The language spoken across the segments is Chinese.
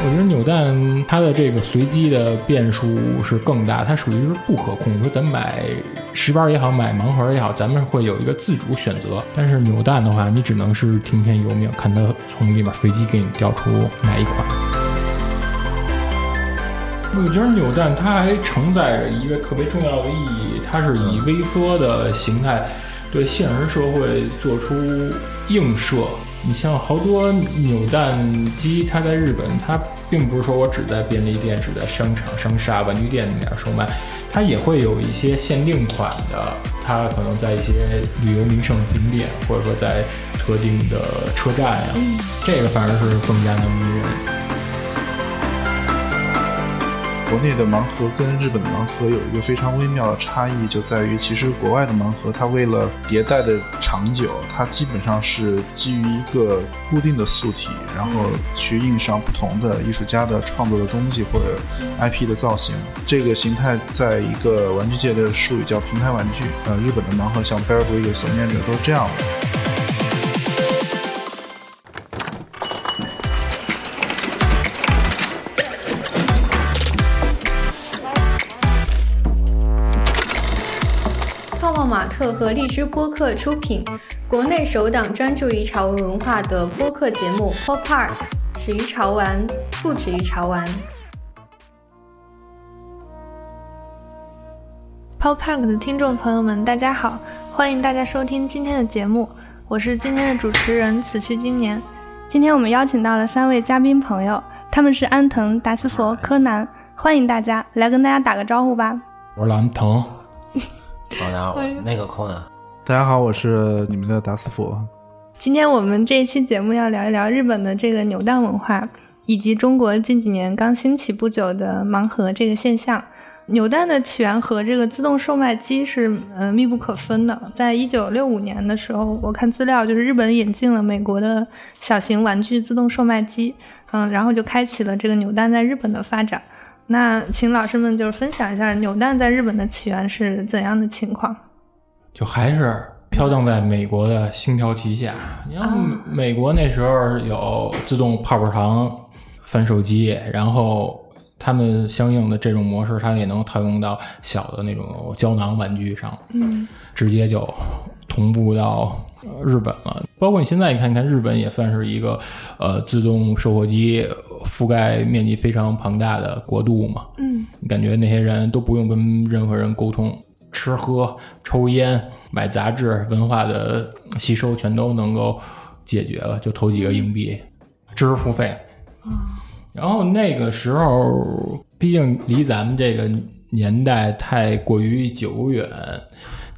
我觉得扭蛋它的这个随机的变数是更大，它属于是不可控。说咱买十包也好，买盲盒也好，咱们会有一个自主选择。但是扭蛋的话，你只能是听天由命，看它从里面随机给你调出哪一款。我觉得扭蛋它还承载着一个特别重要的意义，它是以微缩的形态对现实社会做出映射。你像好多扭蛋机，它在日本，它并不是说我只在便利店、只在商场、商厦、玩具店里面售卖，它也会有一些限定款的，它可能在一些旅游名胜景点，或者说在特定的车站呀，这个反而是更加的迷人。国内的盲盒跟日本的盲盒有一个非常微妙的差异，就在于其实国外的盲盒它为了迭代的长久，它基本上是基于一个固定的素体，然后去印上不同的艺术家的创作的东西或者 IP 的造型。这个形态在一个玩具界的术语叫平台玩具。呃，日本的盲盒像 Bear Brigade、索尼者都是这样的。马特和荔枝播客出品，国内首档专注于潮文文化的播客节目《Pop Park》，始于潮玩，不止于潮玩。Pop Park 的听众朋友们，大家好，欢迎大家收听今天的节目，我是今天的主持人此去今年。今天我们邀请到了三位嘉宾朋友，他们是安藤、达斯佛、柯南，欢迎大家来跟大家打个招呼吧。我是安藤。大家好，那个空呢？大家好，我是你们的达斯福。今天我们这一期节目要聊一聊日本的这个扭蛋文化，以及中国近几年刚兴起不久的盲盒这个现象。扭蛋的起源和这个自动售卖机是呃密不可分的。在一九六五年的时候，我看资料就是日本引进了美国的小型玩具自动售卖机，嗯，然后就开启了这个扭蛋在日本的发展。那请老师们就是分享一下扭蛋在日本的起源是怎样的情况？就还是飘荡在美国的星条旗下。你看，美国那时候有自动泡泡糖翻手机，然后他们相应的这种模式，它也能套用到小的那种胶囊玩具上，嗯，直接就同步到。日本了，包括你现在你看，你看日本也算是一个，呃，自动售货机覆盖面积非常庞大的国度嘛。嗯，你感觉那些人都不用跟任何人沟通，吃喝、抽烟、买杂志、文化的吸收全都能够解决了，就投几个硬币，知识付费。然后那个时候，毕竟离咱们这个年代太过于久远。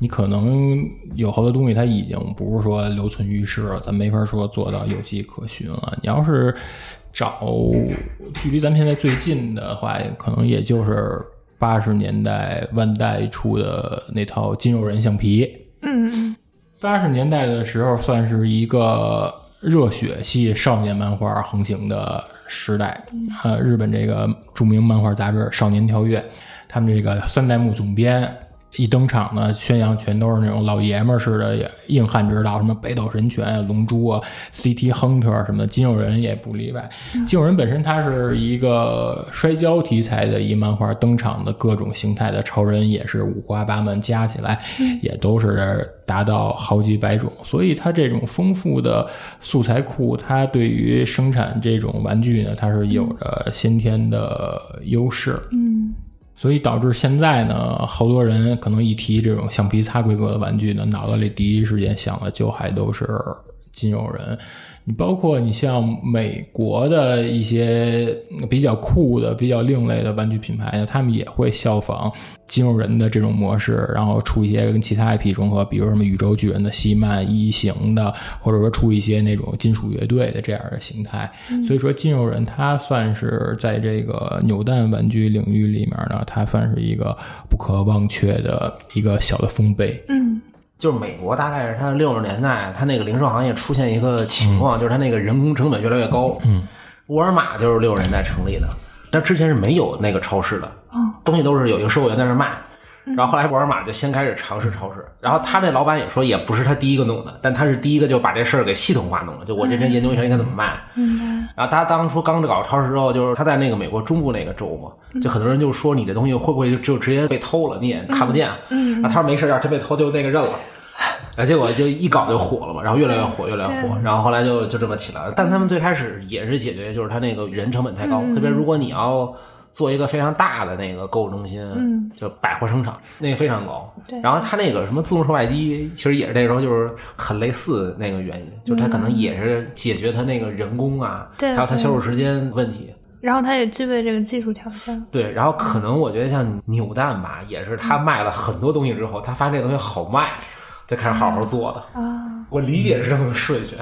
你可能有好多东西，它已经不是说留存于世了，咱没法说做到有迹可循了。你要是找距离咱们现在最近的话，可能也就是八十年代万代出的那套金肉人橡皮。嗯，八十年代的时候算是一个热血系少年漫画横行的时代。呃，日本这个著名漫画杂志《少年跳跃》，他们这个三代目总编。一登场呢，宣扬全都是那种老爷们儿似的硬汉之道，什么北斗神拳、龙珠啊、CT Hunter 什么的，金肉人也不例外。金肉人本身它是一个摔跤题材的一漫画，登场的各种形态的超人也是五花八门，加起来也都是达到好几百种。所以它这种丰富的素材库，它对于生产这种玩具呢，它是有着先天的优势。嗯。所以导致现在呢，好多人可能一提这种橡皮擦规格的玩具呢，脑子里第一时间想的就还都是金肉人。你包括你像美国的一些比较酷的、比较另类的玩具品牌呢，他们也会效仿金肉人的这种模式，然后出一些跟其他 IP 融合，比如什么宇宙巨人的西曼一型的，或者说出一些那种金属乐队的这样的形态。所以说，金肉人他算是在这个扭蛋玩具领域里面呢，他算是一个不可忘却的一个小的丰碑。嗯。就是美国，大概是它六十年代，它那个零售行业出现一个情况，就是它那个人工成本越来越高。嗯，沃尔玛就是六十年代成立的，但之前是没有那个超市的，东西都是有一个售货员在那卖。然后后来沃尔玛就先开始尝试超市，然后他那老板也说也不是他第一个弄的，但他是第一个就把这事儿给系统化弄了，就我认真研究一下应该怎么卖。嗯然后他当初刚搞超市之后，就是他在那个美国中部那个州嘛，就很多人就说你这东西会不会就就直接被偷了，你也看不见。然后他说没事，要真被偷就那个认了。啊，结果就一搞就火了嘛，然后越来越火，越来越火，然后后来就就这么起来了。但他们最开始也是解决，就是他那个人成本太高，特别如果你要做一个非常大的那个购物中心，嗯，就百货商场，那个非常高。对然后他那个什么自动售卖机，其实也是那时候就是很类似那个原因，就是他可能也是解决他那个人工啊，对还有他销售时间问题。然后他也具备这个技术条件。对，然后可能我觉得像扭蛋吧，也是他卖了很多东西之后，他发现这东西好卖，才开始好好做的。啊，我理解是这么个顺序。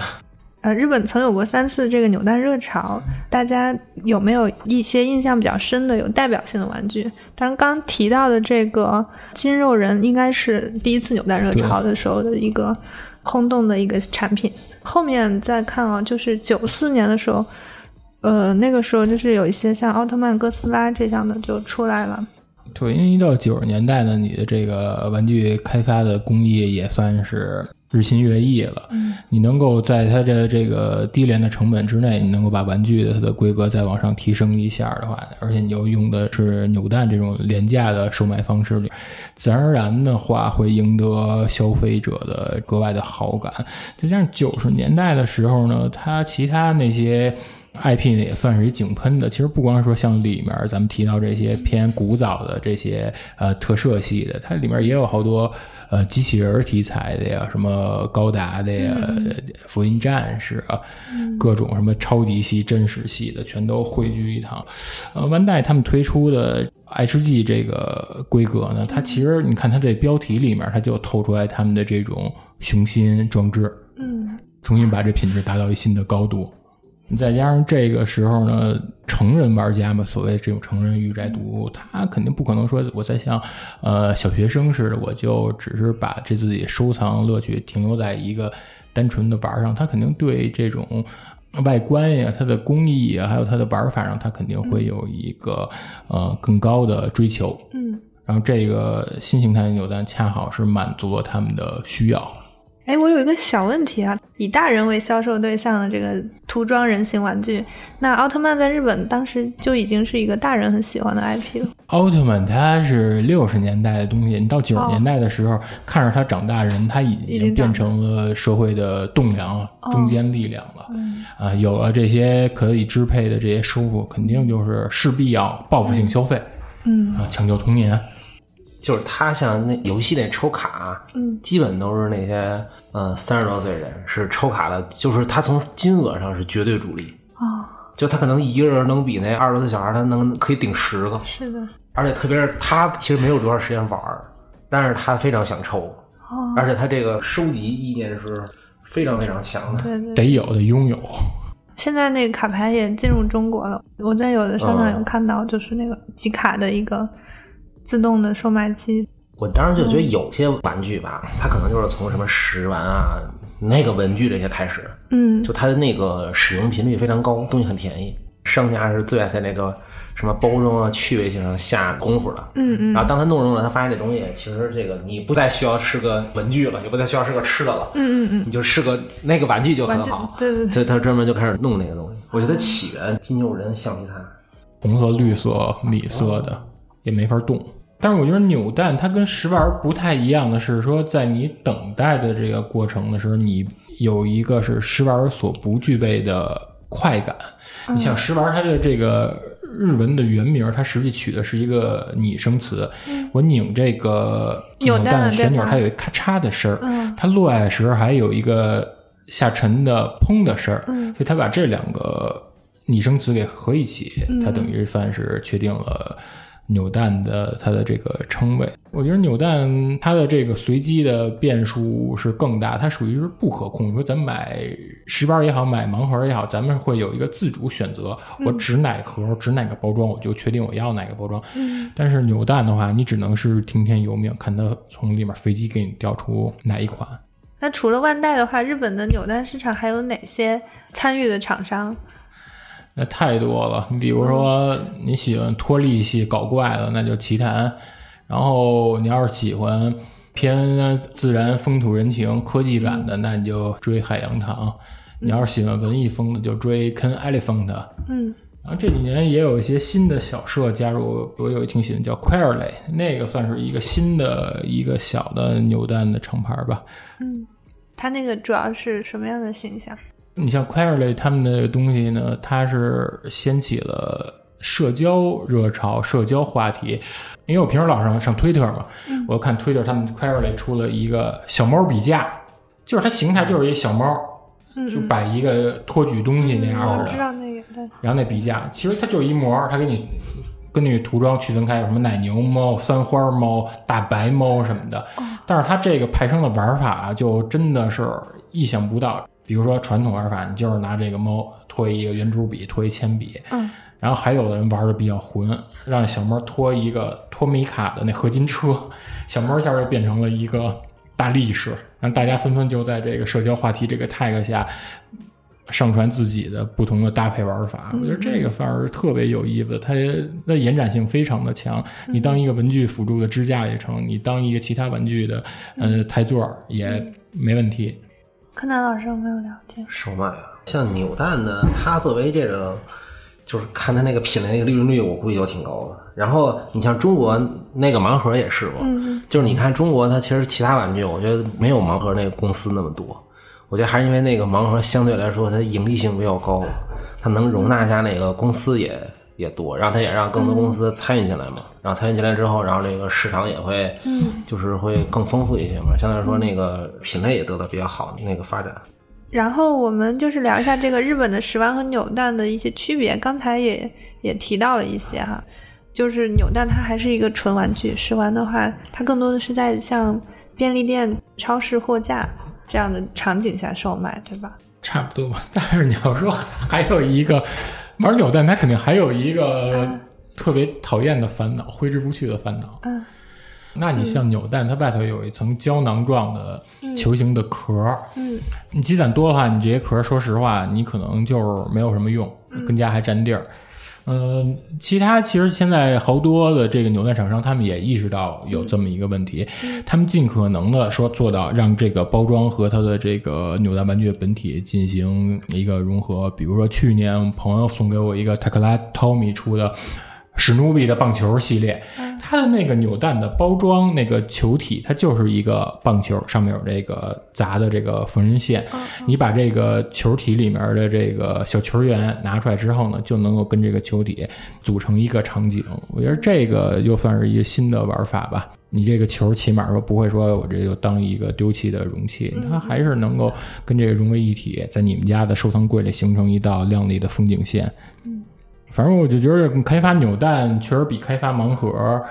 呃，日本曾有过三次这个扭蛋热潮，大家有没有一些印象比较深的、有代表性的玩具？当然，刚提到的这个金肉人应该是第一次扭蛋热潮的时候的一个轰动的一个产品。后面再看啊，就是九四年的时候，呃，那个时候就是有一些像奥特曼、哥斯拉这样的就出来了。对，因为一到九十年代呢，你的这个玩具开发的工艺也算是日新月异了。嗯，你能够在它的这个低廉的成本之内，你能够把玩具的它的规格再往上提升一下的话，而且你又用的是扭蛋这种廉价的售卖方式，自然而然的话会赢得消费者的格外的好感。再加上九十年代的时候呢，它其他那些。IP 呢也算是一井喷的，其实不光说像里面咱们提到这些偏古早的这些呃特摄系的，它里面也有好多呃机器人题材的呀，什么高达的呀、福音战士啊，各种什么超级系、真实系的，全都汇聚一堂。呃，万代他们推出的 HG 这个规格呢，它其实你看它这标题里面，它就透出来他们的这种雄心壮志，嗯重新把这品质达到一新的高度。再加上这个时候呢，成人玩家嘛，所谓这种成人御宅族，他肯定不可能说我在像呃小学生似的，我就只是把这自己收藏乐趣停留在一个单纯的玩上，他肯定对这种外观呀、它的工艺啊，还有它的玩法上，他肯定会有一个呃更高的追求。嗯，然后这个新形态的扭蛋恰好是满足了他们的需要。哎，我有一个小问题啊，以大人为销售对象的这个涂装人形玩具，那奥特曼在日本当时就已经是一个大人很喜欢的 IP 了。奥特曼它是六十年代的东西，你到九哦十年代的时候，看着他长大人，他已已经经变成了社会的栋梁中坚力量了。嗯啊，有了这些可以支配的这些收入，肯定就是势必要报复性消费嗯啊，抢救童年。就是他像那游戏那抽卡，嗯。基本都是那些呃三十多岁人是抽卡的，就是他从金额上是绝对主力，哦，就他可能一个人能比那二十多岁小孩他能可以顶十个，是的，而且特别是他其实没有多少时间玩，但是他非常想抽，哦，而且他这个收集意念是非常非常强的。对对。得有的拥有，现在那个卡牌也进入中国了，我在有的商场有嗯看到，就是那个集卡的一个自动的售卖机。我当时就觉得有些玩具吧，它可能就是从什么食玩啊、那个文具这些开始，嗯就它的那个使用频率非常高，东西很便宜，商家是最爱在那个什么包装啊、趣味性上下功夫的。嗯嗯然后当他弄弄了，他发现这东西其实这个你不再需要是个文具了，也不再需要是个吃的了，嗯嗯嗯你就是个那个玩具就很好。对对对，所以他专门就开始弄那个东西。我觉得起源金牛人橡皮擦，红色、绿色、米色的也没法动。但是我觉得扭蛋它跟食玩不太一样的是，说在你等待的这个过程的时候，你有一个是食玩所不具备的快感。你像食玩，它的这个日文的原名，它实际取的是一个拟声词。我拧这个扭蛋旋钮，它有一咔嚓的声儿。嗯。它落下的时候还有一个下沉的砰的声儿，嗯。所以它把这两个拟声词给合一起，嗯。它等于算是确定了扭蛋的它的这个称谓。我觉得扭蛋它的这个随机的变数是更大，它属于是不可控。你说咱买十包也好，买盲盒也好，咱们会有一个自主选择，我指哪盒，指哪个包装，我就确定我要哪个包装。嗯但是扭蛋的话，你只能是听天由命，看它从里面随机给你调出哪一款。那除了万代的话，日本的扭蛋市场还有哪些参与的厂商？那太多了，你比如说你喜欢脱力系搞怪的，那就奇谭；然后你要是喜欢偏自然、风土人情、科技感的，那你就追海洋堂；你要是喜欢文艺风的，就追 Ken Elephant。嗯。然后这几年也有一些新的小社加入，我有一挺喜欢叫 Queerly，那个算是一个新的一个小的扭蛋的厂牌吧。嗯，它那个主要是什么样的形象？你像 Queerly 他们的东西呢，它是掀起了社交热潮、社交话题。因为我平时老上上 Twitter 嘛，我看 Twitter 他们 Queerly 出了一个小猫笔架，就是它形态就是一小猫，嗯，就摆一个托举东西那样的我的。知道那个，然后那笔架其实它就是一模，它给你根据涂装区分开，有什么奶牛猫、三花猫、大白猫什么的。但是它这个派生的玩法啊就真的是意想不到。比如说传统玩法，你就是拿这个猫拖一个圆珠笔，拖一铅笔，嗯，然后还有的人玩的比较混，让小猫拖一个托米卡的那合金车，小猫一下就变成了一个大力士，然后大家纷纷就在这个社交话题这个 tag 下上传自己的不同的搭配玩法。我觉得这个反而特别有意思，它的延展性非常的强。你当一个文具辅助的支架也成，你当一个其他文具的呃台座也没问题。柯南老师有没有了解？手买啊，像扭蛋呢，它作为这个，就是看它那个品类那个利润率，我估计都挺高的。然后你像中国那个盲盒也试过，嗯就是你看中国它其实其他玩具，我觉得没有盲盒那个公司那么多。我觉得还是因为那个盲盒相对来说它盈利性比较高，它能容纳下那个公司也也多，然后它也让更多公司参与进来嘛。然后参与进来之后，然后这个市场也会，嗯，就是会更丰富一些嘛。相对来说，那个品类也得到比较好的那个发展。然后我们就是聊一下这个日本的食玩和扭蛋的一些区别。刚才也也提到了一些哈，就是扭蛋它还是一个纯玩具，食玩的话，它更多的是在像便利店、超市货架这样的场景下售卖，对吧？差不多吧。但是你要说还有一个玩扭蛋，它肯定还有一个特别讨厌的烦恼，挥之不去的烦恼。嗯。那你像扭蛋，它外头有一层胶囊状的球形的壳儿，嗯。你积攒多的话，你这些壳儿，说实话，你可能就是没有什么用，跟家还占地儿。嗯，其他其实现在好多的这个扭蛋厂商，他们也意识到有这么一个问题，他们尽可能的说做到让这个包装和它的这个扭蛋玩具本体进行一个融合。比如说去年朋友送给我一个泰克拉 Tommy 出的史努比的棒球系列，它的那个扭蛋的包装那个球体，它就是一个棒球，上面有这个砸的这个缝纫线。你把这个球体里面的这个小球员拿出来之后呢，就能够跟这个球体组成一个场景。我觉得这个又算是一个新的玩法吧。你这个球起码说不会说我这就当一个丢弃的容器，它还是能够跟这个融为一体，在你们家的收藏柜里形成一道亮丽的风景线。反正我就觉得开发扭蛋确实比开发盲盒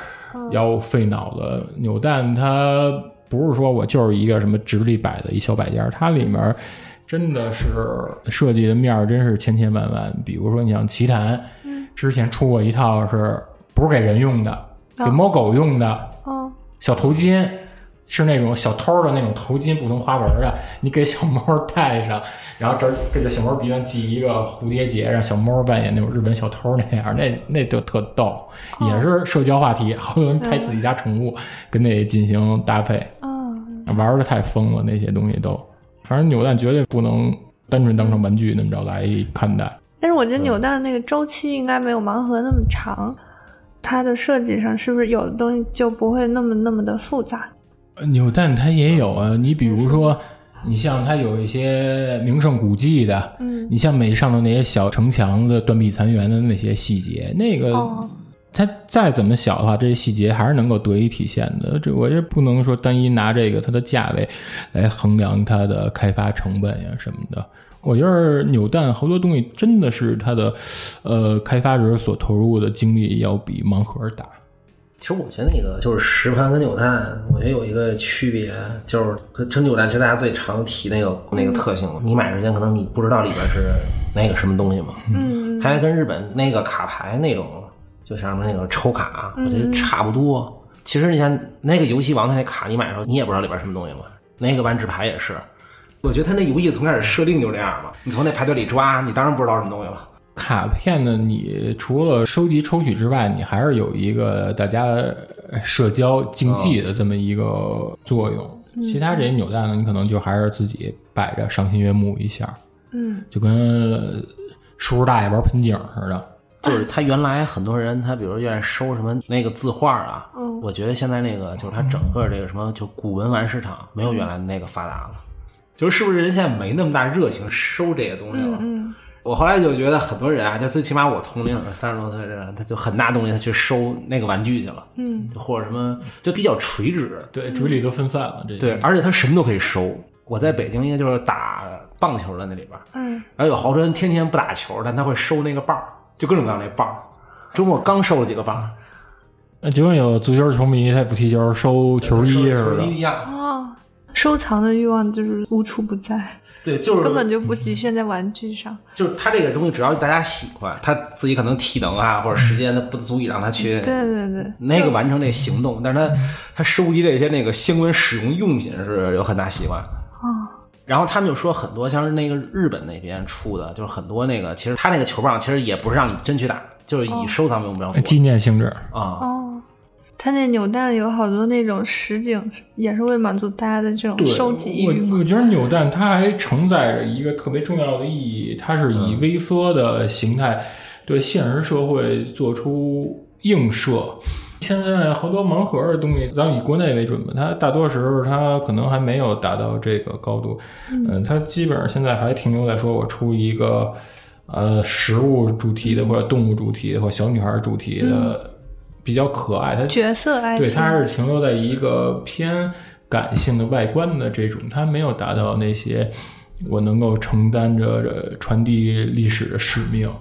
要费脑子。扭蛋它不是说我就是一个什么直立摆的一小摆件，它里面真的是设计的面儿真是千千万万。比如说你像奇谭，之前出过一套是不是给人用的，给猫狗用的哦小头巾。是那种小偷的那种头巾，不同花纹的，你给小猫戴上，然后这儿给这小猫鼻上系一个蝴蝶结，让小猫扮演那种日本小偷那样，那那就特逗，也是社交话题，好多人拍自己家宠物跟那进行搭配，哦，玩的太疯了，那些东西都，反正扭蛋绝对不能单纯当成玩具那么着来看待。但是我觉得扭蛋那个周期应该没有盲盒那么长，它的设计上是不是有的东西就不会那么那么的复杂？呃扭蛋它也有啊，你比如说，你像它有一些名胜古迹的，嗯你像美上头那些小城墙的断壁残垣的那些细节，那个、哦它再怎么小的话，这些细节还是能够得以体现的。这我这不能说单一拿这个它的价位来衡量它的开发成本呀什么的。我觉得扭蛋好多东西真的是它的，呃，开发者所投入的精力要比盲盒大。其实我觉得那个就是实盘跟扭蛋，我觉得有一个区别，就是和其实扭蛋其实大家最常提那个那个特性，你买之前可能你不知道里边是那个什么东西嘛，嗯它还跟日本那个卡牌那种，就像那个抽卡，我觉得差不多。其实你像那个游戏王它那卡，你买的时候你也不知道里边什么东西嘛。那个玩纸牌也是，我觉得它那游戏从开始设定就这样嘛，你从那排队里抓，你当然不知道什么东西了。卡片呢，你除了收集抽取之外，你还是有一个大家社交竞技的这么一个作用。其他这些扭蛋呢，你可能就还是自己摆着赏心悦目一下，嗯，就跟叔叔大爷玩盆景似的。就是他原来很多人，他比如愿意收什么那个字画啊，嗯我觉得现在那个就是他整个这个什么就古文玩市场没有原来那个发达了，就是是不是人现在没那么大热情收这些东西了？嗯我后来就觉得很多人啊，就最起码我同龄的三十多岁的人，他就很大动力他去收那个玩具去了，嗯或者什么就比较垂直，对，注意力都分散了。这对，而且他什么都可以收。我在北京应该就是打棒球的那里边，嗯然后有好多人天天不打球，但他会收那个棒儿，就各种各样的棒儿。周末刚收了几个棒儿，那就跟有足球球迷他也不踢球，收球衣似的。球衣一样。哦，收藏的欲望就是无处不在，对，就是根本就不局限在玩具上。就是他这个东西，只要大家喜欢，他自己可能体能啊或者时间，他不足以让他去对对对，那个完成这个行动，但是他他收集这些那个相关使用用品是有很大习惯。哦，然后他们就说很多像是那个日本那边出的，就是很多那个其实他那个球棒其实也不是让你真去打，就是以收藏为目标纪念性质，啊。哦，它那扭蛋有好多那种实景，也是为满足大家的这种，收集。我我觉得扭蛋它还承载着一个特别重要的意义，它是以微缩的形态对现实社会做出映射。现在好多盲盒的东西，咱以国内为准吧，它大多时候它可能还没有达到这个高度。嗯，它基本上现在还停留在说我出一个呃食物主题的或者动物主题的或小女孩主题的，比较可爱。它角色 IP，对，它是停留在一个偏感性的外观的这种，它没有达到那些我能够承担着着传递历史的使命。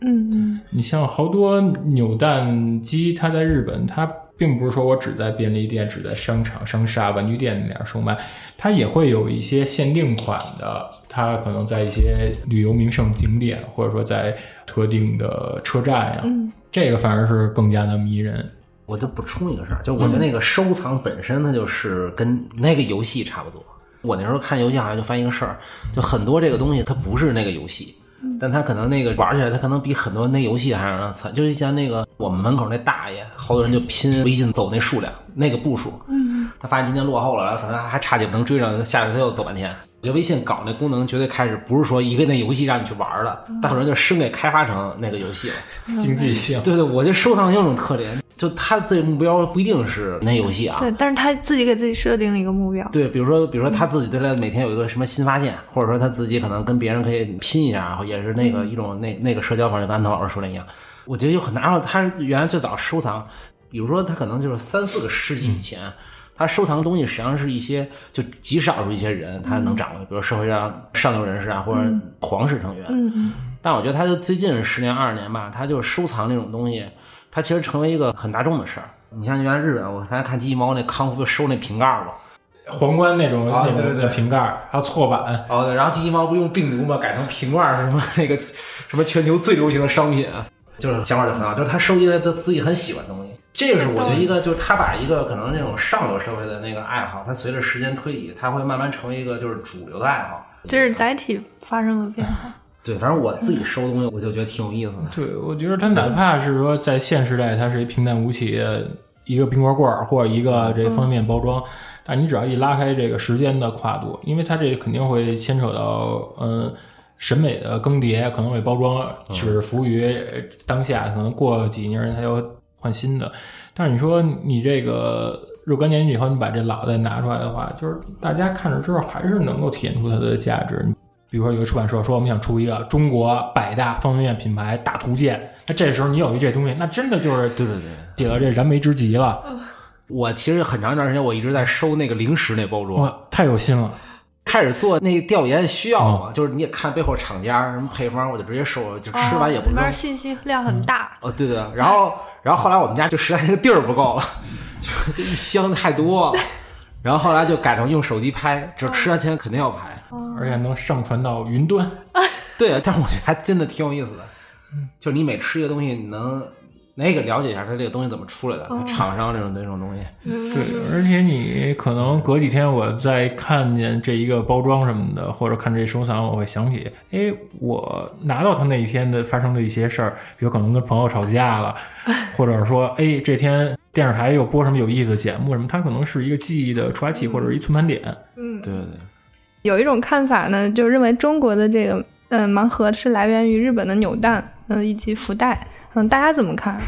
嗯嗯你像好多扭蛋机，它在日本，它并不是说我只在便利店、只在商场、商厦、玩具店那样售卖，它也会有一些限定款的，它可能在一些旅游名胜景点，或者说在特定的车站呀，嗯这个反而是更加的迷人。我就补充一个事儿，就我觉得那个收藏本身它就是跟那个游戏差不多。我那时候看游戏好像就发现一个事儿，就很多这个东西它不是那个游戏，但它可能那个玩起来它可能比很多那游戏还让人惨。就是像那个我们门口那大爷，好多人就拼微信走那数量那个步数，嗯他发现今天落后了，然后可能还差几步能追上，下来他又走半天。我觉得微信搞那功能绝对开始不是说一个那游戏让你去玩了，但很多人就生给开发成那个游戏了。经济性，对对，我觉得收藏有种特点，就他这目标不一定是那游戏啊。对，但是他自己给自己设定了一个目标。对，比如说，比如说他自己对他每天有一个什么新发现，或者说他自己可能跟别人可以拼一下，也是那个一种那那个社交方式，跟安藤老师说的一样。我觉得有很大，然后他原来最早收藏，比如说他可能就是三四个世纪以前，他收藏的东西实际上是一些就极少数一些人他能掌握，比如社会上上流人士啊，或者皇室成员。嗯嗯但我觉得他就最近十年二十年吧，他就收藏那种东西，他其实成为一个很大众的事儿。你像原来日本，我刚才看机器猫那康复收那瓶盖儿嘛，皇冠那种、那种啊对对对瓶盖儿，还有错版，哦，对，然后机器猫不用病毒嘛，改成瓶盖儿什么那个什么全球最流行的商品啊，就是想法就很好，就是他收集的他自己很喜欢的东西。这个是我觉得一个，就是他把一个可能那种上流社会的那个爱好，他随着时间推移，他会慢慢成为一个就是主流的爱好。就是载体发生了变化。对，反正我自己收东西，我就觉得挺有意思的。对，我觉得它哪怕是说在现时代，它是一平淡无奇一个冰棍罐儿或者一个这方便包装，但你只要一拉开这个时间的跨度，因为它这肯定会牵扯到嗯审美的更迭，可能会包装只服务于当下，可能过几年它又换新的。但是你说你这个若干年以后，你把这老的拿出来的话，就是大家看着之后还是能够体现出它的价值。比如说有个出版社说我们想出一个中国百大方便面品牌大图鉴，那这时候你有一这东西，那真的就是对对对。解了这燃眉之急了，我其实很长一段时间我一直在收那个零食那包装，哇，太有心了。开始做那调研需要嘛，就是你也看背后厂家什么配方，我就直接收，就吃完也不扔。里面信息量很大。哦，对对，然后然后后来我们家就实在那个地儿不够了，就这一箱太多了，然后后来就改成用手机拍，只吃完前肯定要拍。而且能上传到云端，对，但是我觉得还真的挺有意思的，就是你每吃一个东西，你能那个了解一下它这个东西怎么出来的，哦厂商这种这种东西。对，而且你可能隔几天我再看见这一个包装什么的，或者看这收藏，我会想起，哎，我拿到它那一天的发生的一些事儿，比如可能跟朋友吵架了，或者说，哎，这天电视台又播什么有意思的节目什么，它可能是一个记忆的触发器或者一存盘点。嗯，对对对，有一种看法呢，就认为中国的这个嗯盲盒是来源于日本的扭蛋，嗯以及福袋，嗯，大家怎么看？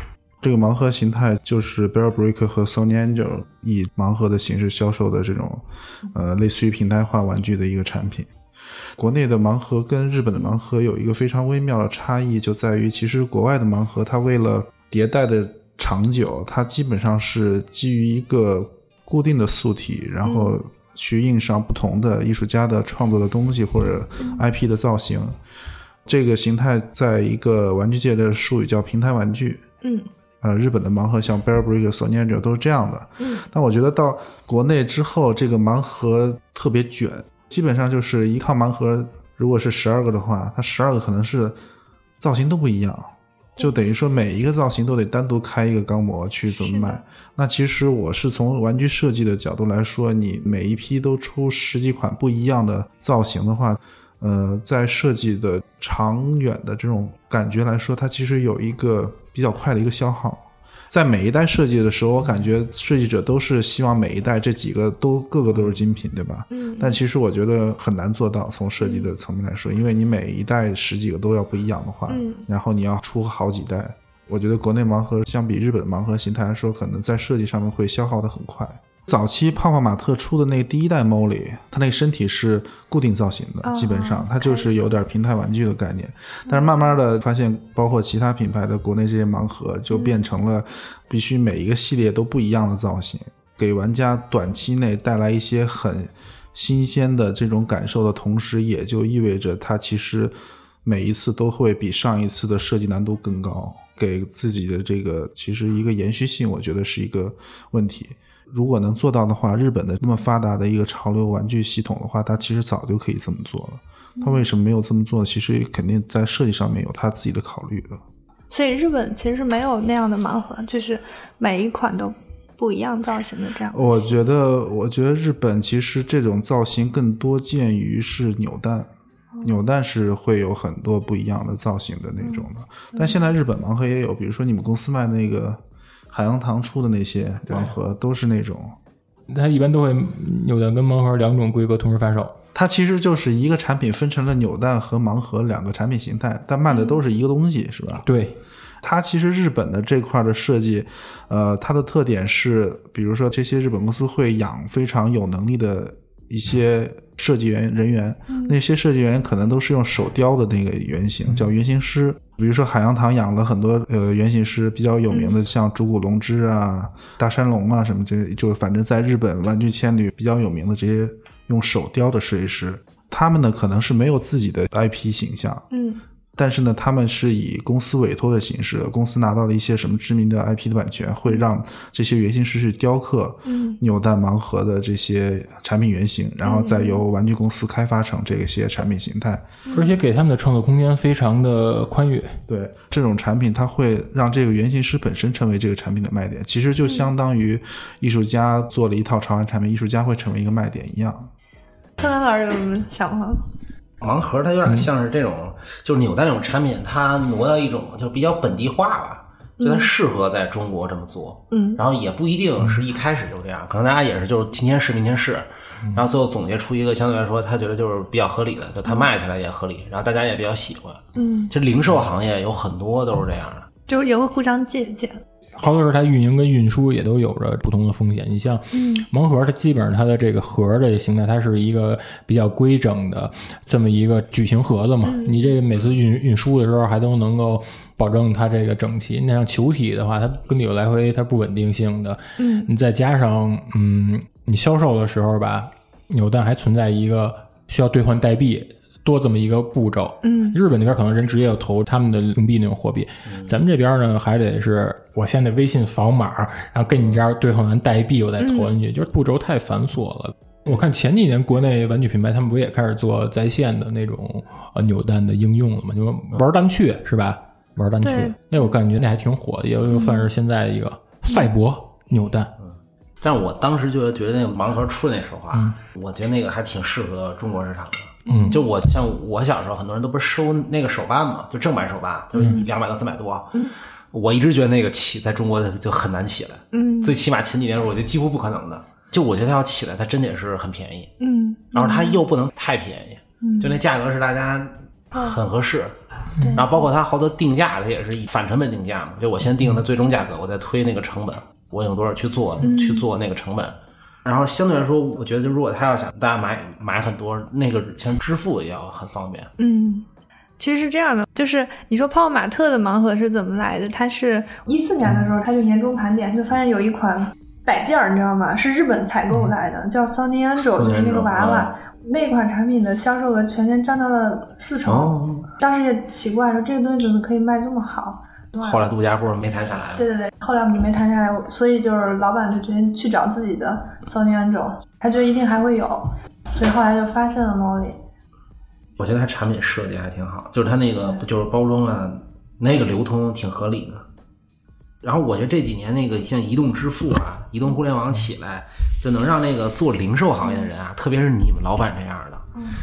这个盲盒形态就是 Bear Brick 和 Sony Angel 以盲盒的形式销售的这种，呃，类似于平台化玩具的一个产品。国内的盲盒跟日本的盲盒有一个非常微妙的差异，就在于其实国外的盲盒它为了迭代的长久，它基本上是基于一个固定的素体，然后去印上不同的艺术家的创作的东西或者 IP 的造型。这个形态在一个玩具界的术语叫平台玩具。嗯呃，日本的盲盒像 Bear Brick、索尼安者都是这样的。嗯，但我觉得到国内之后，这个盲盒特别卷，基本上就是一套盲盒，如果是十二个的话，它十二个可能是造型都不一样，就等于说每一个造型都得单独开一个钢模去怎么卖。那其实我是从玩具设计的角度来说，你每一批都出十几款不一样的造型的话，呃，在设计的长远的这种感觉来说，它其实有一个比较快的一个消耗。在每一代设计的时候，我感觉设计者都是希望每一代这几个都个个都是精品，对吧？嗯但其实我觉得很难做到，从设计的层面来说，因为你每一代十几个都要不一样的话，嗯然后你要出好几代，我觉得国内盲盒相比日本的盲盒形态来说，可能在设计上面会消耗的很快。早期泡泡玛特出的那第一代 Molly，它那个身体是固定造型的，哦基本上它就是有点平台玩具的概念。但是慢慢的发现，包括其他品牌的国内这些盲盒，就变成了必须每一个系列都不一样的造型，给玩家短期内带来一些很新鲜的这种感受的同时，也就意味着它其实每一次都会比上一次的设计难度更高，给自己的这个其实一个延续性，我觉得是一个问题。如果能做到的话，日本的那么发达的一个潮流玩具系统的话，它其实早就可以这么做了。它为什么没有这么做？其实肯定在设计上面有它自己的考虑的。所以日本其实没有那样的盲盒，就是每一款都不一样造型的这样。我觉得，我觉得日本其实这种造型更多见于是扭蛋，扭蛋是会有很多不一样的造型的那种的。但现在日本盲盒也有，比如说你们公司卖那个海洋堂出的那些盲盒，都是那种。它一般都会扭蛋跟盲盒两种规格同时发售。它其实就是一个产品分成了扭蛋和盲盒两个产品形态，但卖的都是一个东西，是吧？对，它其实日本的这块的设计，呃，它的特点是，比如说这些日本公司会养非常有能力的一些设计员人员，那些设计员可能都是用手雕的那个原型，叫原型师。比如说海洋堂养了很多呃原型师比较有名的，像竹谷龙之啊、大山龙啊什么这，就是反正在日本玩具千里比较有名的这些用手雕的设计师，他们呢可能是没有自己的 IP 形象，嗯但是呢，他们是以公司委托的形式，公司拿到了一些什么知名的 IP 的版权，会让这些原型师去雕刻嗯扭蛋盲盒的这些产品原型，然后再由玩具公司开发成这些产品形态。而且给他们的创作空间非常的宽裕。对这种产品，它会让这个原型师本身成为这个产品的卖点，其实就相当于艺术家做了一套潮玩产品，艺术家会成为一个卖点一样。柯南老师有什么想法吗？盲盒它有点像是这种，就是纽带那种产品，它挪到一种就比较本地化吧，就它适合在中国这么做。嗯然后也不一定是一开始就这样，可能大家也是就是今天试明天试，然后最后总结出一个相对来说他觉得就是比较合理的，就它卖起来也合理，然后大家也比较喜欢。嗯，其实零售行业有很多都是这样的。就是也会互相借鉴。好多时候它运营跟运输也都有着不同的风险。你像嗯盲盒，它基本上它的这个盒的形态，它是一个比较规整的这么一个矩形盒子嘛。你这个每次运运输的时候还都能够保证它这个整齐。那像球体的话，它跟你有来回，它不稳定性的。嗯你再加上嗯，你销售的时候吧，扭蛋还存在一个需要兑换代币多这么一个步骤。嗯日本那边可能人直接就投他们的硬币那种货币，咱们这边呢还得是我先得微信扫码，然后跟你这儿兑换完代币，我再投进去，就是步骤太繁琐了。我看前几年国内玩具品牌他们不也开始做在线的那种呃扭蛋的应用了吗？就玩单去是吧？玩单去，那我感觉那还挺火的，也又算是现在一个赛博扭蛋。但是我当时就觉得那个盲盒出的那时候啊，我觉得那个还挺适合中国市场的。嗯就我像我小时候，很多人都不是收那个手办嘛，就正版手办，就是两百到三百多。我一直觉得那个起在中国就很难起来，嗯最起码前几年我觉得几乎不可能的。就我觉得它要起来，它真得是很便宜，嗯然后它又不能太便宜，嗯就那价格是大家很合适。然后包括它好多定价，它也是以反成本定价嘛，就我先定它最终价格，我再推那个成本，我用多少去做去做那个成本。然后相对来说，我觉得如果他要想大家买买很多，那个像支付也要很方便。嗯，其实是这样的，就是你说泡泡玛特的盲盒是怎么来的？它是一四年的时候，它就年终盘点，就发现有一款摆件儿，你知道吗？是日本采购来的，叫 Sony Angel，Sony 就是那个娃娃。啊那款产品的销售额全年占到了四成，哦，当时也奇怪，说这个东西怎么可以卖这么好？后来杜家波没谈下来了。对对对，后来我们就没谈下来，所以就是老板就决定去找自己的 Sony Angel，他觉得一定还会有，所以后来就发现了 Molly。我觉得他产品设计还挺好，就是他那个不就是包装啊，那个流通挺合理的。然后我觉得这几年那个像移动支付啊、移动互联网起来，就能让那个做零售行业的人啊，特别是你们老板这样的，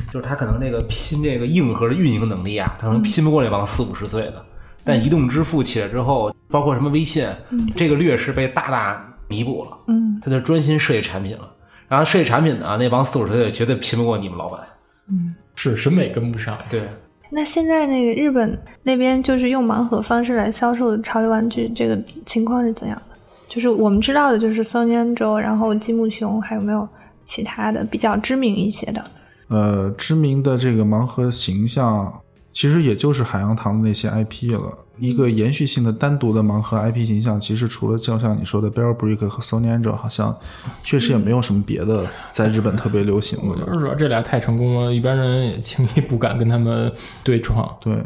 就是他可能这个拼这个硬核的运营能力啊，他可能拼不过那帮四五十岁的。但移动支付起来之后，包括什么微信，这个劣势被大大弥补了。嗯他就专心设计产品了。然后设计产品呢，那帮四五十岁绝对拼不过你们老板。嗯是审美跟不上。对，那现在那个日本那边就是用盲盒方式来销售的潮流玩具，这个情况是怎样的？就是我们知道的，就是 Sony Angel，然后积木熊，还有没有其他的比较知名一些的？呃，知名的这个盲盒形象，其实也就是海洋堂的那些 IP 了。一个延续性的单独的盲盒 IP 形象，其实除了就像你说的 Bear Brick 和 Sony Angel，好像确实也没有什么别的在日本特别流行的就是说这俩太成功了，一般人也轻易不敢跟他们对撞。对，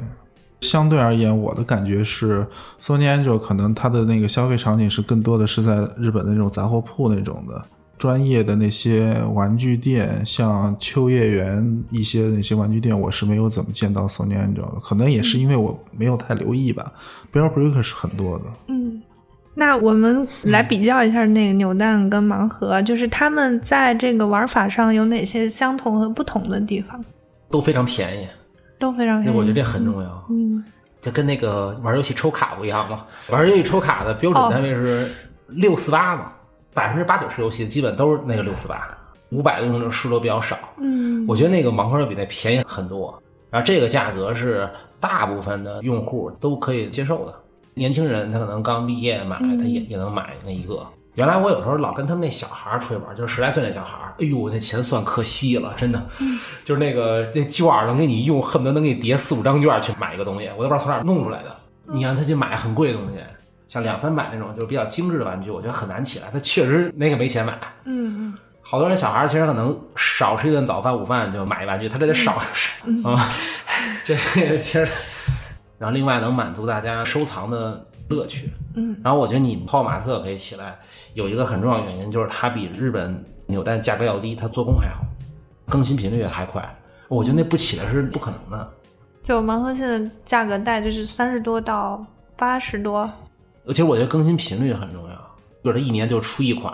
相对而言，我的感觉是，Sony Angel 可能它的那个消费场景是更多的是在日本的那种杂货铺那种的。专业的那些玩具店，像秋叶原一些那些玩具店，我是没有怎么见到 Sony Angel 的，可能也是因为我没有太留意吧。Brick 是很多的，嗯，那我们来比较一下那个扭蛋跟盲盒，就是他们在这个玩法上有哪些相同和不同的地方？都非常便宜。都非常便宜。我觉得这很重要。嗯就跟那个玩游戏抽卡不一样嘛，玩游戏抽卡的标准单位是六四八嘛，百分之八九十游戏基本都是那个六四八，五百的用的数都比较少。嗯我觉得那个盲盒比那便宜很多，然后这个价格是大部分的用户都可以接受的。年轻人他可能刚毕业买，他也也能买那一个。原来我有时候老跟他们那小孩儿出去玩，就是十来岁那小孩儿，哎呦，那钱算可惜了，真的，就是那个那券儿能给你用，恨不得能给你叠四五张券儿去买一个东西，我都不知道从哪儿弄出来的。你让他去买很贵的东西，像两三百那种就是比较精致的玩具，我觉得很难起来。他确实那个没钱买，嗯嗯好多人小孩儿其实可能少吃一顿早饭、午饭就买一玩具，他这得少少啊。这个其实，然后另外能满足大家收藏的乐趣。嗯，然后我觉得你们泡玛特可以起来，有一个很重要的原因就是它比日本扭蛋价格要低，它做工还好，更新频率也还快。我觉得那不起来是不可能的。就盲盒现在价格带就是三十多到八十多。其实我觉得更新频率很重要，比如它一年就出一款，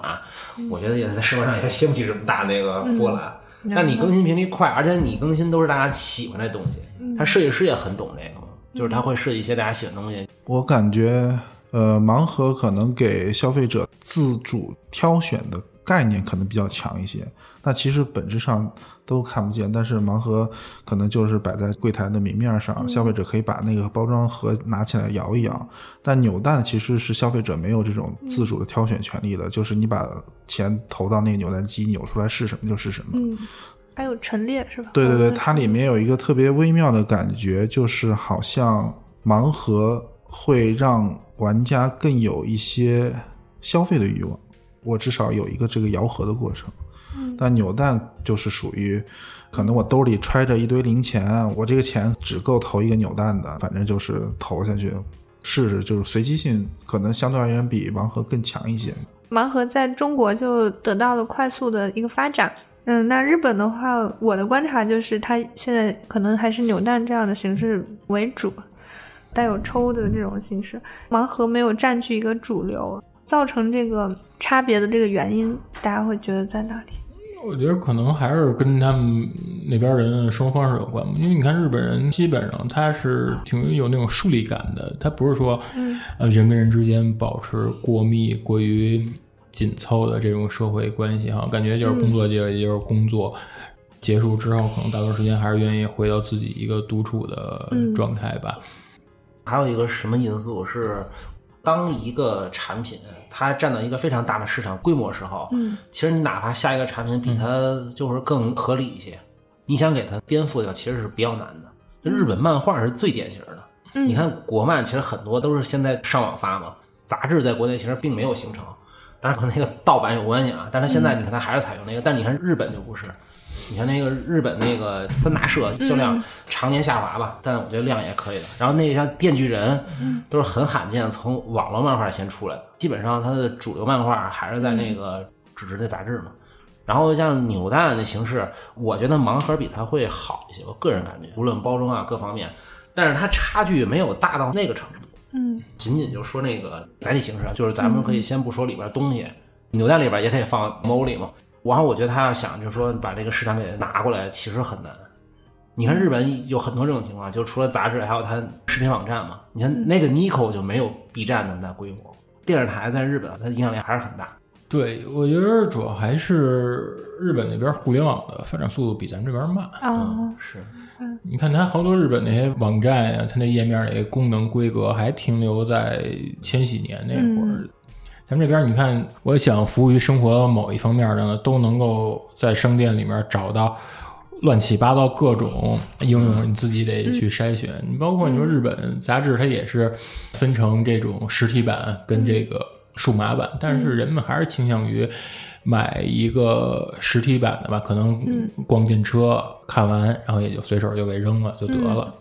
我觉得也在社会上也掀不起这么大那个波澜。但你更新频率快，而且你更新都是大家喜欢的东西，他设计师也很懂这个嘛，就是他会设计一些大家喜欢的东西。我感觉，呃，盲盒可能给消费者自主挑选的概念可能比较强一些。那其实本质上都看不见，但是盲盒可能就是摆在柜台的明面上，消费者可以把那个包装盒拿起来摇一摇。但扭蛋其实是消费者没有这种自主的挑选权利的，就是你把钱投到那个扭蛋机，扭出来是什么就是什么。嗯，还有陈列是吧？对对对，它里面有一个特别微妙的感觉，就是好像盲盒会让玩家更有一些消费的欲望。我至少有一个这个摇盒的过程，但扭蛋就是属于，可能我兜里揣着一堆零钱，我这个钱只够投一个扭蛋的，反正就是投下去试试，就是随机性可能相对而言比盲盒更强一些。盲盒在中国就得到了快速的一个发展。嗯，那日本的话，我的观察就是它现在可能还是扭蛋这样的形式为主。带有抽的这种形式，盲盒没有占据一个主流，造成这个差别的这个原因，大家会觉得在哪里？我觉得可能还是跟他们那边人的生活方式有关吧，因为你看日本人基本上他是挺有那种疏离感的，他不是说，呃，人跟人之间保持过密、过于紧凑的这种社会关系哈，感觉就是工作就也就是工作，结束之后可能大多时间还是愿意回到自己一个独处的状态吧。还有一个什么因素是，当一个产品它占到一个非常大的市场规模时候，嗯，其实你哪怕下一个产品比它就是更合理一些，你想给它颠覆掉，其实是比较难的。就日本漫画是最典型的，嗯你看国漫其实很多都是现在上网发嘛，杂志在国内其实并没有形成，当然和那个盗版有关系啊。但是现在你看它还是采用那个，但你看日本就不是，你看那个日本那个三大社销量常年下滑吧，但我觉得量也可以的。然后那个像《电锯人》，都是很罕见从网络漫画先出来的，基本上它的主流漫画还是在那个纸质的杂志嘛。然后像扭蛋的形式，我觉得盲盒比它会好一些，我个人感觉，无论包装啊各方面，但是它差距没有大到那个程度。嗯仅仅就说那个载体形式啊，就是咱们可以先不说里边东西，扭蛋里边也可以放 MOLI 嘛。然后我觉得他要想就是说把这个市场给拿过来，其实很难。你看日本有很多这种情况，就除了杂志，还有它视频网站嘛。你看那个 Nico 就没有 B 站那么大规模，电视台在日本它的影响力还是很大。对，我觉得主要还是日本那边互联网的发展速度比咱们这边慢。哦，是，你看，它好多日本那些网站呀、它那页面那些功能规格还停留在千禧年那会儿。咱们这边，你看，我想服务于生活某一方面的呢，都能够在商店里面找到乱七八糟各种应用，你自己得去筛选。你包括你说日本杂志，它也是分成这种实体版跟这个数码版，但是人们还是倾向于买一个实体版的吧，可能逛进车看完，然后也就随手就给扔了就得了。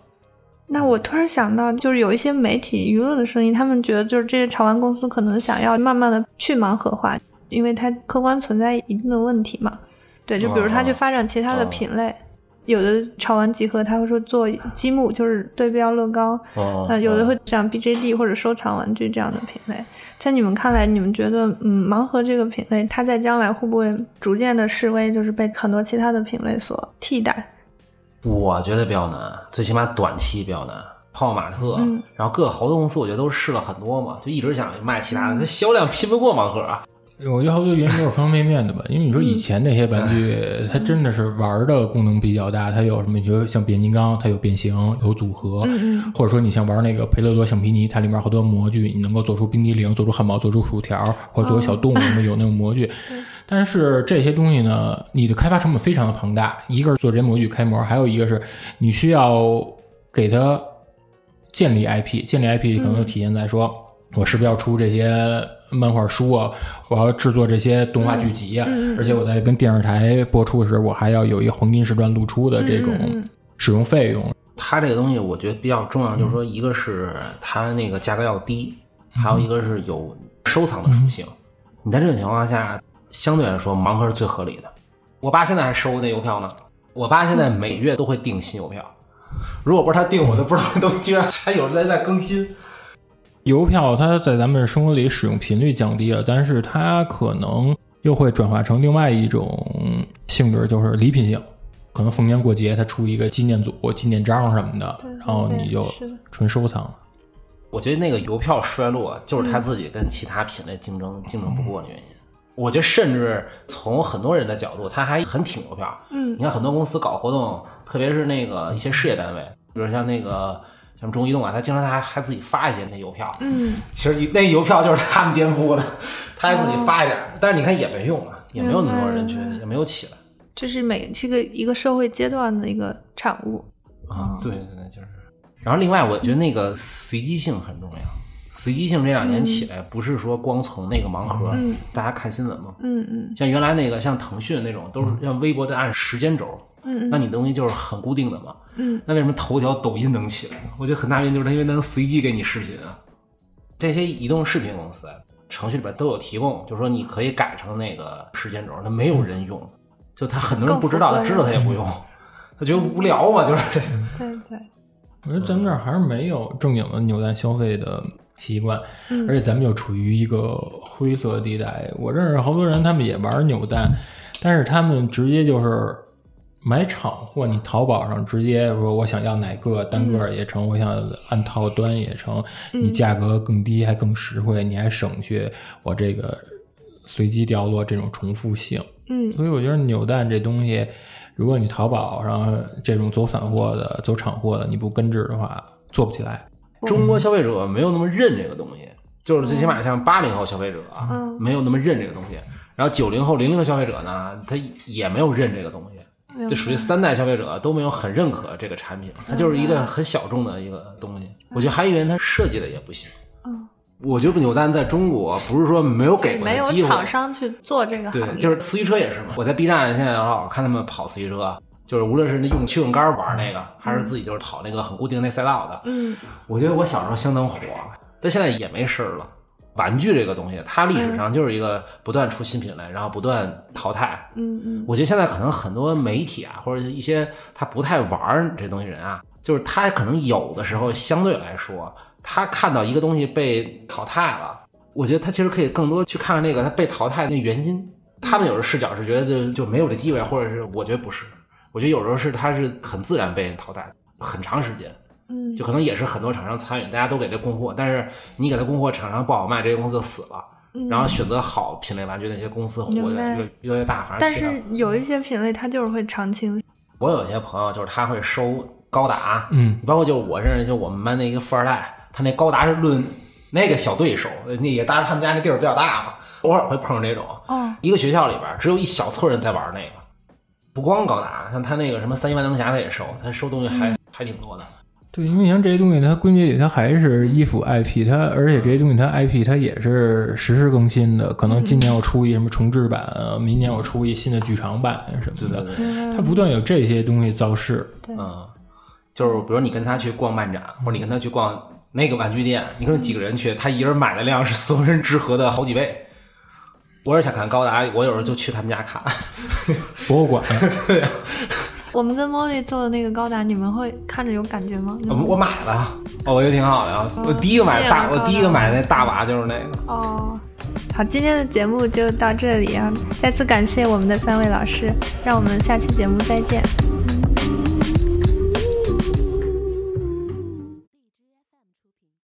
那我突然想到，就是有一些媒体舆论的声音，他们觉得就是这些潮玩公司可能想要慢慢的去盲盒化，因为它客观存在一定的问题嘛。对，就比如他去发展其他的品类，有的潮玩集合他会说做积木，就是对标乐高，哦呃，有的会讲 BJD 或者收藏玩具这样的品类。在你们看来，你们觉得，嗯，盲盒这个品类，它在将来会不会逐渐的式微，就是被很多其他的品类所替代？我觉得比较难，最起码短期比较难。泡泡玛特，嗯然后各个好多公司，我觉得都试了很多嘛，就一直想卖其他的，那销量拼不过盲盒啊。我觉得好多原因都是方方面面的吧，因为你说以前那些玩具，它真的是玩的功能比较大，它有什么？你说像变形金刚，它有变形，有组合，嗯嗯或者说你像玩那个培乐多橡皮泥，它里面好多模具，你能够做出冰激凌，做出汉堡，做出薯条，或者做出小动物，什么有那种模具。但是这些东西呢，你的开发成本非常的庞大，一个是做这些模具开模，还有一个是你需要给它建立 IP，建立 IP 可能就体现在说。我是不是要出这些漫画书啊？我要制作这些动画剧集啊！嗯嗯嗯而且我在跟电视台播出的时候，我还要有一个黄金时段露出的这种使用费用。它这个东西我觉得比较重要，就是说，一个是它那个价格要低，还有一个是有收藏的属性。你在这种情况下，相对来说盲盒是最合理的。我爸现在还收那邮票呢，我爸现在每月都会订新邮票。如果不是他订，我都不知道那东西居然还有人在更新。邮票它在咱们生活里使用频率降低了，但是它可能又会转化成另外一种性质，就是礼品性。可能逢年过节它出一个纪念组、纪念章什么的，然后你就纯收藏了。我觉得那个邮票衰落就是它自己跟其他品类竞争竞争不过的原因。我觉得甚至从很多人的角度，他还很挺邮票。嗯你看很多公司搞活动，特别是那个一些事业单位，比如像那个像中移动啊，他经常他还还自己发一些那邮票。嗯，其实那邮票就是他们颠覆的，他还自己发一点，但是你看也没用啊，也没有那么多人去明白明，白也没有起来这是每这个一个社会阶段的一个产物。啊。对对对，就是。然后另外，我觉得那个随机性很重要。随机性这两年起来，不是说光从那个盲盒，嗯大家看新闻嘛，嗯嗯像原来那个像腾讯那种，都是像微博的按时间轴，嗯那你的东西就是很固定的嘛。嗯那为什么头条、抖音能起来呢？我觉得很大原因就是因为能随机给你视频啊。这些移动视频公司啊程序里边都有提供，就是说你可以改成那个时间轴，那没有人用，就他很多人不知道，他知道他也不用，他觉得无聊嘛，就是这个。对对。我觉得咱们这儿还是没有正经的扭蛋消费的习惯，嗯而且咱们就处于一个灰色地带。我认识好多人，他们也玩扭蛋，但是他们直接就是买厂货，你淘宝上直接说我想要哪个单个也成，我想按套端也成，你价格更低还更实惠，你还省去我这个随机掉落这种重复性。嗯所以我觉得扭蛋这东西，如果你淘宝上这种走散货的、走厂货的，你不根治的话，做不起来。中国消费者没有那么认这个东西，就是最起码像八零后消费者啊，嗯没有那么认这个东西。然后九零后、零零后消费者呢，他也没有认这个东西，明就属于三代消费者都没有很认可这个产品，它就是一个很小众的一个东西。我觉得还以为它设计的也不行。嗯，我觉得扭蛋在中国不是说没有给过没有厂商去做这个行业，对，就是四驱车也是嘛。我在 B 站现在老看他们跑四驱车，就是无论是那用驱动杆玩那个，还是自己就是跑那个很固定那赛道的，嗯我觉得我小时候相当火，但现在也没事儿了。玩具这个东西，它历史上就是一个不断出新品来，然后不断淘汰。嗯嗯我觉得现在可能很多媒体啊，或者一些他不太玩儿这东西人啊，就是他可能有的时候相对来说，他看到一个东西被淘汰了，我觉得他其实可以更多去看看那个他被淘汰的那原因。他们有的视角是觉得就就没有这机会，或者是我觉得不是，我觉得有时候是他是很自然被淘汰，很长时间。嗯，就可能也是很多厂商参与，大家都给他供货，但是你给他供货，厂商不好卖，这些公司就死了。嗯然后选择好品类玩具那些公司活的越越来越大，反正但是有一些品类它就是会长青，我有一些朋友就是他会收高达，嗯，包括就是我认识就我们班的一个富二代，他那高达是论那个小对手，那也当然他们家那地儿比较大嘛，偶尔会碰上这种。哦，一个学校里边只有一小撮人在玩那个，不光高达，像他那个什么三一万能侠他也收，他收东西还、还挺多的。对，因为像这些东西，它归结底它还是衣服 IP，它而且这些东西它 IP 它也是实时更新的，可能今年我出一什么重置版，呃明年我出一新的剧场版什么的，嗯它不断有这些东西造势。嗯，就是比如你跟他去逛漫展，或者你跟他去逛那个玩具店，你可能几个人去，他一人买的量是所有人之和的好几倍。我是想看高达，我有时候就去他们家看。博物馆，我们跟 Molly 做的那个高达，你们会看着有感觉吗？我我买了，哦，我觉得挺好的啊。我第一个买的大，我第一个买的那大娃就是那个。哦，好，今天的节目就到这里啊！再次感谢我们的三位老师，让我们下期节目再见。